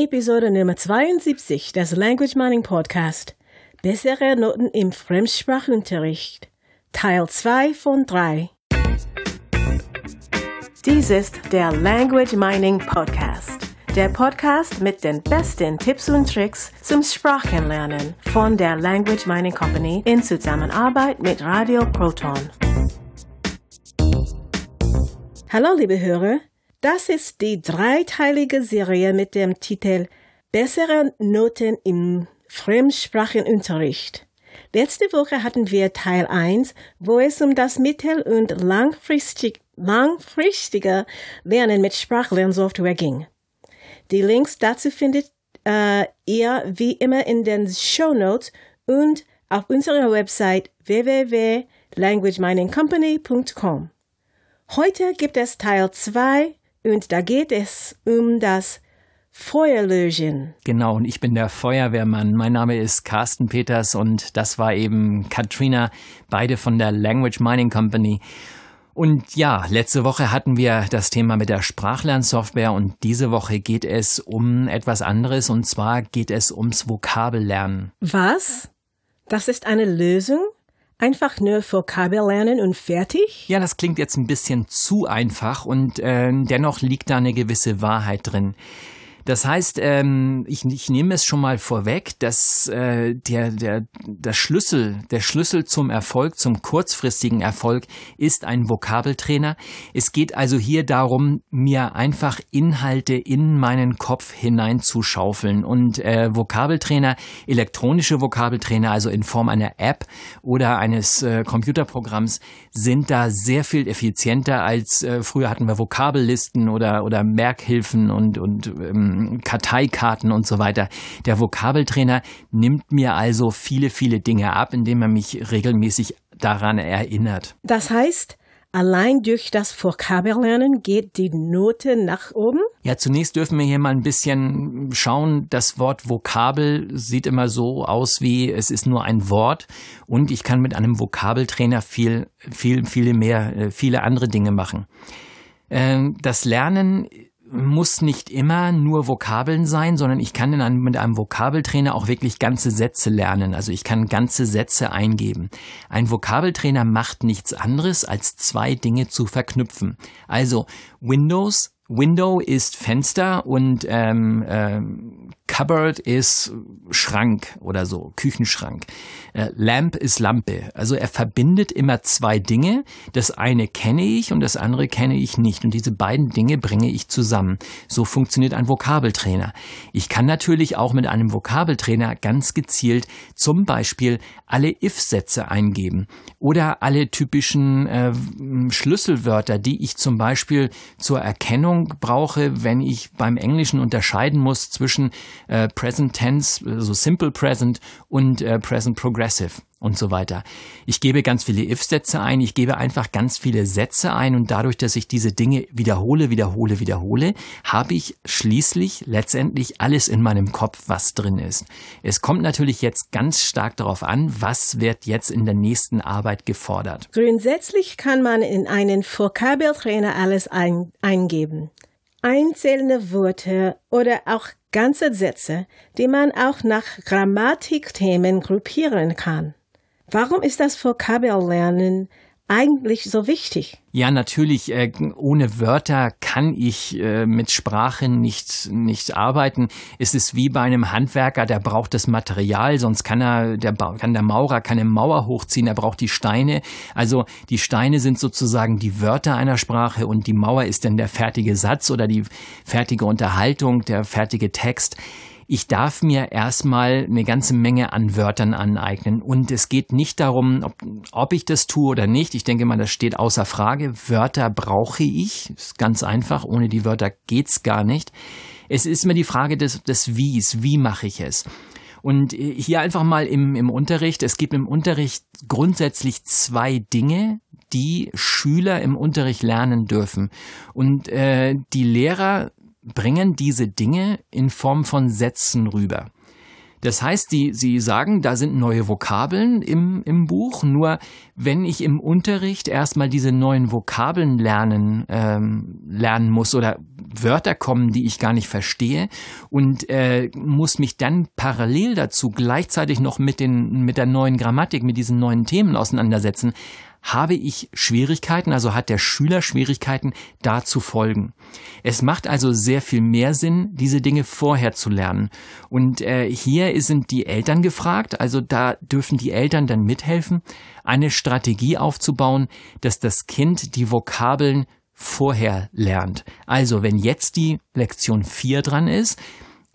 Episode Nummer 72 des Language Mining Podcast. Bessere Noten im Fremdsprachenunterricht. Teil 2 von 3. Dies ist der Language Mining Podcast. Der Podcast mit den besten Tipps und Tricks zum Sprachenlernen von der Language Mining Company in Zusammenarbeit mit Radio Proton. Hallo liebe Hörer, das ist die dreiteilige Serie mit dem Titel Bessere Noten im Fremdsprachenunterricht. Letzte Woche hatten wir Teil 1, wo es um das mittel- und langfristig, langfristige Lernen mit Sprachlernsoftware ging. Die Links dazu findet äh, ihr wie immer in den Show Notes und auf unserer Website www.languageminingcompany.com. Heute gibt es Teil 2 und da geht es um das Feuerlöschen. Genau, und ich bin der Feuerwehrmann. Mein Name ist Carsten Peters und das war eben Katrina, beide von der Language Mining Company. Und ja, letzte Woche hatten wir das Thema mit der Sprachlernsoftware und diese Woche geht es um etwas anderes und zwar geht es ums Vokabellernen. Was? Das ist eine Lösung? Einfach nur Vokabel lernen und fertig? Ja, das klingt jetzt ein bisschen zu einfach und äh, dennoch liegt da eine gewisse Wahrheit drin. Das heißt, ähm, ich, ich nehme es schon mal vorweg, dass äh, der, der, der Schlüssel, der Schlüssel zum Erfolg, zum kurzfristigen Erfolg ist ein Vokabeltrainer. Es geht also hier darum, mir einfach Inhalte in meinen Kopf hineinzuschaufeln. Und äh, Vokabeltrainer, elektronische Vokabeltrainer, also in Form einer App oder eines äh, Computerprogramms, sind da sehr viel effizienter als äh, früher hatten wir Vokabellisten oder, oder Merkhilfen und, und ähm, Karteikarten und so weiter. Der Vokabeltrainer nimmt mir also viele, viele Dinge ab, indem er mich regelmäßig daran erinnert. Das heißt, Allein durch das Vokabellernen geht die Note nach oben? Ja, zunächst dürfen wir hier mal ein bisschen schauen. Das Wort Vokabel sieht immer so aus, wie es ist nur ein Wort. Und ich kann mit einem Vokabeltrainer viel, viel, viele mehr, äh, viele andere Dinge machen. Ähm, das Lernen muss nicht immer nur Vokabeln sein, sondern ich kann einem, mit einem Vokabeltrainer auch wirklich ganze Sätze lernen. Also ich kann ganze Sätze eingeben. Ein Vokabeltrainer macht nichts anderes, als zwei Dinge zu verknüpfen. Also Windows Window ist Fenster und ähm, ähm, Cupboard ist Schrank oder so, Küchenschrank. Äh, Lamp ist Lampe. Also er verbindet immer zwei Dinge. Das eine kenne ich und das andere kenne ich nicht. Und diese beiden Dinge bringe ich zusammen. So funktioniert ein Vokabeltrainer. Ich kann natürlich auch mit einem Vokabeltrainer ganz gezielt zum Beispiel alle If-Sätze eingeben oder alle typischen äh, Schlüsselwörter, die ich zum Beispiel zur Erkennung brauche, wenn ich beim Englischen unterscheiden muss zwischen äh, Present Tense, also Simple Present und äh, Present Progressive und so weiter. Ich gebe ganz viele If-Sätze ein, ich gebe einfach ganz viele Sätze ein und dadurch, dass ich diese Dinge wiederhole, wiederhole, wiederhole, habe ich schließlich letztendlich alles in meinem Kopf, was drin ist. Es kommt natürlich jetzt ganz stark darauf an, was wird jetzt in der nächsten Arbeit gefordert. Grundsätzlich kann man in einen Vokabeltrainer alles ein eingeben. Einzelne Worte oder auch ganze Sätze, die man auch nach Grammatikthemen gruppieren kann. Warum ist das Vokabellernen eigentlich so wichtig? Ja, natürlich, äh, ohne Wörter kann ich äh, mit Sprache nicht, nicht arbeiten. Es ist wie bei einem Handwerker, der braucht das Material, sonst kann er, der, kann der Maurer keine Mauer hochziehen, er braucht die Steine. Also die Steine sind sozusagen die Wörter einer Sprache und die Mauer ist dann der fertige Satz oder die fertige Unterhaltung, der fertige Text ich darf mir erstmal eine ganze Menge an Wörtern aneignen. Und es geht nicht darum, ob, ob ich das tue oder nicht. Ich denke mal, das steht außer Frage. Wörter brauche ich. Ist ganz einfach. Ohne die Wörter geht's gar nicht. Es ist mir die Frage des, des Wies. Wie mache ich es? Und hier einfach mal im, im Unterricht. Es gibt im Unterricht grundsätzlich zwei Dinge, die Schüler im Unterricht lernen dürfen. Und äh, die Lehrer bringen diese Dinge in Form von Sätzen rüber. Das heißt, die, sie sagen, da sind neue Vokabeln im, im Buch, nur wenn ich im Unterricht erstmal diese neuen Vokabeln lernen, ähm, lernen muss oder Wörter kommen, die ich gar nicht verstehe und äh, muss mich dann parallel dazu gleichzeitig noch mit, den, mit der neuen Grammatik, mit diesen neuen Themen auseinandersetzen, habe ich Schwierigkeiten, also hat der Schüler Schwierigkeiten, da zu folgen. Es macht also sehr viel mehr Sinn, diese Dinge vorher zu lernen. Und äh, hier sind die Eltern gefragt, also da dürfen die Eltern dann mithelfen, eine Strategie aufzubauen, dass das Kind die Vokabeln vorher lernt. Also wenn jetzt die Lektion 4 dran ist,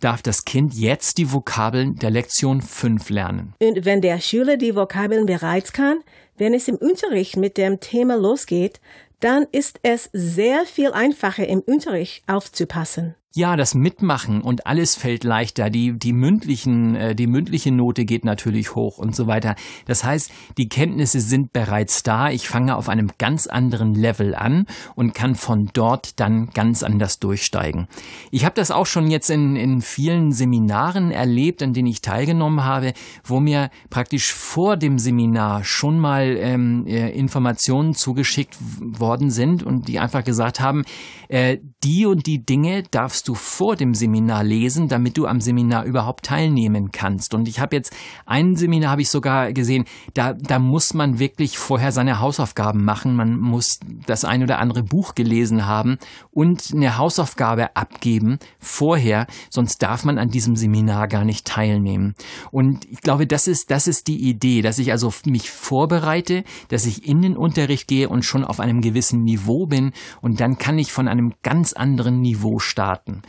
darf das Kind jetzt die Vokabeln der Lektion 5 lernen. Und wenn der Schüler die Vokabeln bereits kann, wenn es im Unterricht mit dem Thema losgeht, dann ist es sehr viel einfacher im Unterricht aufzupassen. Ja, das Mitmachen und alles fällt leichter. Die, die mündlichen, äh, die mündliche Note geht natürlich hoch und so weiter. Das heißt, die Kenntnisse sind bereits da. Ich fange auf einem ganz anderen Level an und kann von dort dann ganz anders durchsteigen. Ich habe das auch schon jetzt in, in vielen Seminaren erlebt, an denen ich teilgenommen habe, wo mir praktisch vor dem Seminar schon mal ähm, äh, Informationen zugeschickt worden sind und die einfach gesagt haben, äh, die und die Dinge darfst darfst du vor dem Seminar lesen, damit du am Seminar überhaupt teilnehmen kannst. Und ich habe jetzt ein Seminar habe ich sogar gesehen, da, da muss man wirklich vorher seine Hausaufgaben machen. Man muss das ein oder andere Buch gelesen haben und eine Hausaufgabe abgeben vorher, sonst darf man an diesem Seminar gar nicht teilnehmen. Und ich glaube, das ist, das ist die Idee, dass ich also mich vorbereite, dass ich in den Unterricht gehe und schon auf einem gewissen Niveau bin und dann kann ich von einem ganz anderen Niveau starten hatten.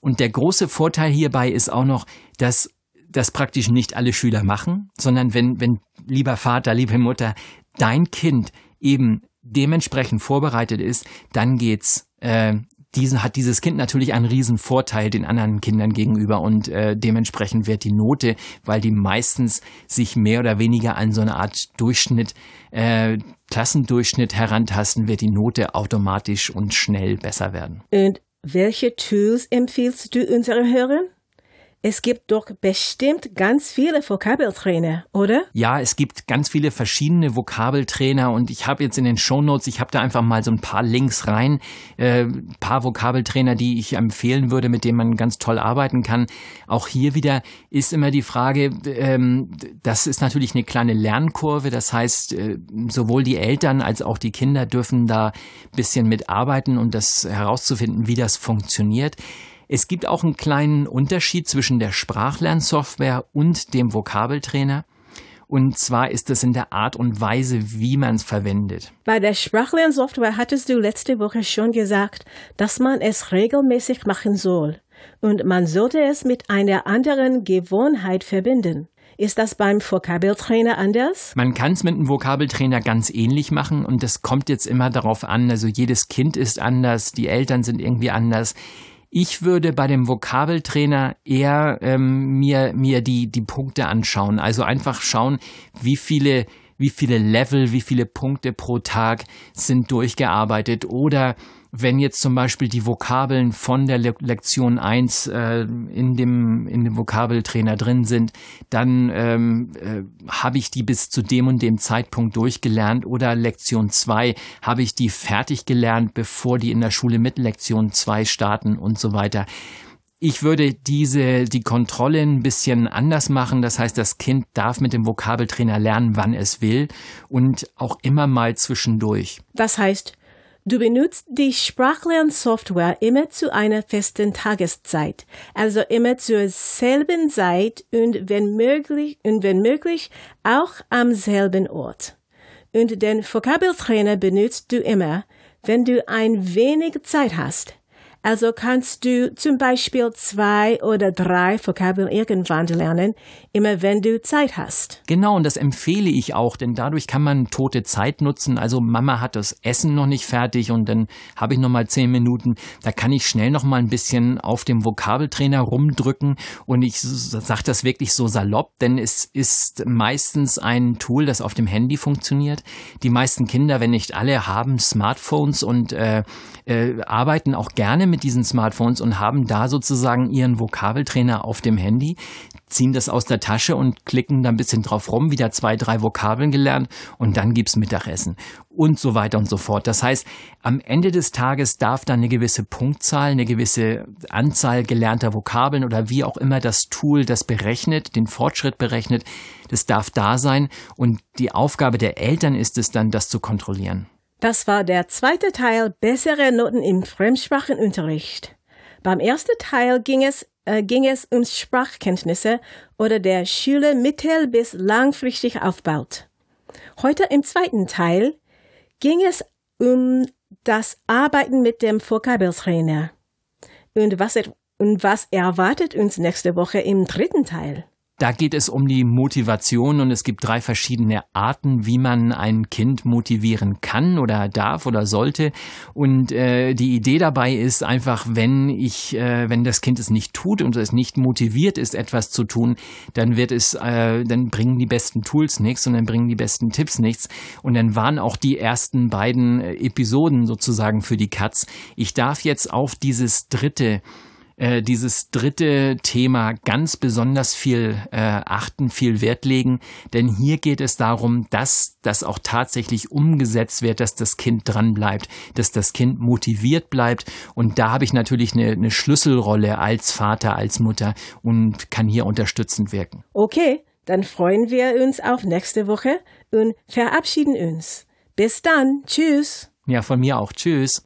Und der große Vorteil hierbei ist auch noch, dass das praktisch nicht alle Schüler machen, sondern wenn, wenn lieber Vater, liebe Mutter, dein Kind eben dementsprechend vorbereitet ist, dann geht's äh, diesen hat dieses Kind natürlich einen riesen Vorteil den anderen Kindern gegenüber und äh, dementsprechend wird die Note, weil die meistens sich mehr oder weniger an so eine Art Durchschnitt, äh, Klassendurchschnitt herantasten, wird die Note automatisch und schnell besser werden. Und welche Tools empfiehlst du unseren Hörern? Es gibt doch bestimmt ganz viele Vokabeltrainer, oder? Ja, es gibt ganz viele verschiedene Vokabeltrainer und ich habe jetzt in den Shownotes, ich habe da einfach mal so ein paar Links rein, äh, paar Vokabeltrainer, die ich empfehlen würde, mit denen man ganz toll arbeiten kann. Auch hier wieder ist immer die Frage, ähm, das ist natürlich eine kleine Lernkurve, das heißt, äh, sowohl die Eltern als auch die Kinder dürfen da bisschen mitarbeiten und das herauszufinden, wie das funktioniert. Es gibt auch einen kleinen Unterschied zwischen der Sprachlernsoftware und dem Vokabeltrainer. Und zwar ist es in der Art und Weise, wie man es verwendet. Bei der Sprachlernsoftware hattest du letzte Woche schon gesagt, dass man es regelmäßig machen soll. Und man sollte es mit einer anderen Gewohnheit verbinden. Ist das beim Vokabeltrainer anders? Man kann es mit einem Vokabeltrainer ganz ähnlich machen und das kommt jetzt immer darauf an. Also jedes Kind ist anders, die Eltern sind irgendwie anders. Ich würde bei dem Vokabeltrainer eher ähm, mir, mir die, die Punkte anschauen. Also einfach schauen, wie viele wie viele Level, wie viele Punkte pro Tag sind durchgearbeitet oder wenn jetzt zum Beispiel die Vokabeln von der Le Lektion 1 äh, in, dem, in dem Vokabeltrainer drin sind, dann ähm, äh, habe ich die bis zu dem und dem Zeitpunkt durchgelernt oder Lektion 2 habe ich die fertig gelernt, bevor die in der Schule mit Lektion 2 starten und so weiter. Ich würde diese, die Kontrolle ein bisschen anders machen. Das heißt, das Kind darf mit dem Vokabeltrainer lernen, wann es will und auch immer mal zwischendurch. Das heißt, Du benutzt die Sprachlernsoftware immer zu einer festen Tageszeit, also immer zur selben Zeit und wenn möglich, und wenn möglich auch am selben Ort. Und den Vokabeltrainer benutzt du immer, wenn du ein wenig Zeit hast. Also kannst du zum Beispiel zwei oder drei Vokabeln irgendwann lernen, immer wenn du Zeit hast. Genau, und das empfehle ich auch, denn dadurch kann man tote Zeit nutzen. Also Mama hat das Essen noch nicht fertig und dann habe ich noch mal zehn Minuten. Da kann ich schnell noch mal ein bisschen auf dem Vokabeltrainer rumdrücken und ich sage das wirklich so salopp, denn es ist meistens ein Tool, das auf dem Handy funktioniert. Die meisten Kinder, wenn nicht alle, haben Smartphones und äh, äh, arbeiten auch gerne mit mit diesen Smartphones und haben da sozusagen ihren Vokabeltrainer auf dem Handy, ziehen das aus der Tasche und klicken da ein bisschen drauf rum, wieder zwei, drei Vokabeln gelernt und dann gibt's Mittagessen und so weiter und so fort. Das heißt, am Ende des Tages darf da eine gewisse Punktzahl, eine gewisse Anzahl gelernter Vokabeln oder wie auch immer das Tool das berechnet, den Fortschritt berechnet, das darf da sein und die Aufgabe der Eltern ist es dann, das zu kontrollieren. Das war der zweite Teil Bessere Noten im Fremdsprachenunterricht. Beim ersten Teil ging es, äh, ging es um Sprachkenntnisse oder der Schüler mittel- bis langfristig aufbaut. Heute im zweiten Teil ging es um das Arbeiten mit dem Vokabeltrainer. Und was, und was erwartet uns nächste Woche im dritten Teil? Da geht es um die Motivation und es gibt drei verschiedene Arten, wie man ein Kind motivieren kann oder darf oder sollte. Und äh, die Idee dabei ist einfach, wenn ich, äh, wenn das Kind es nicht tut und es nicht motiviert ist, etwas zu tun, dann wird es, äh, dann bringen die besten Tools nichts und dann bringen die besten Tipps nichts. Und dann waren auch die ersten beiden äh, Episoden sozusagen für die Katz. Ich darf jetzt auf dieses dritte äh, dieses dritte Thema ganz besonders viel äh, achten, viel Wert legen, denn hier geht es darum, dass das auch tatsächlich umgesetzt wird, dass das Kind dran bleibt, dass das Kind motiviert bleibt und da habe ich natürlich eine, eine Schlüsselrolle als Vater, als Mutter und kann hier unterstützend wirken. Okay, dann freuen wir uns auf nächste Woche und verabschieden uns. Bis dann, tschüss. Ja, von mir auch. Tschüss.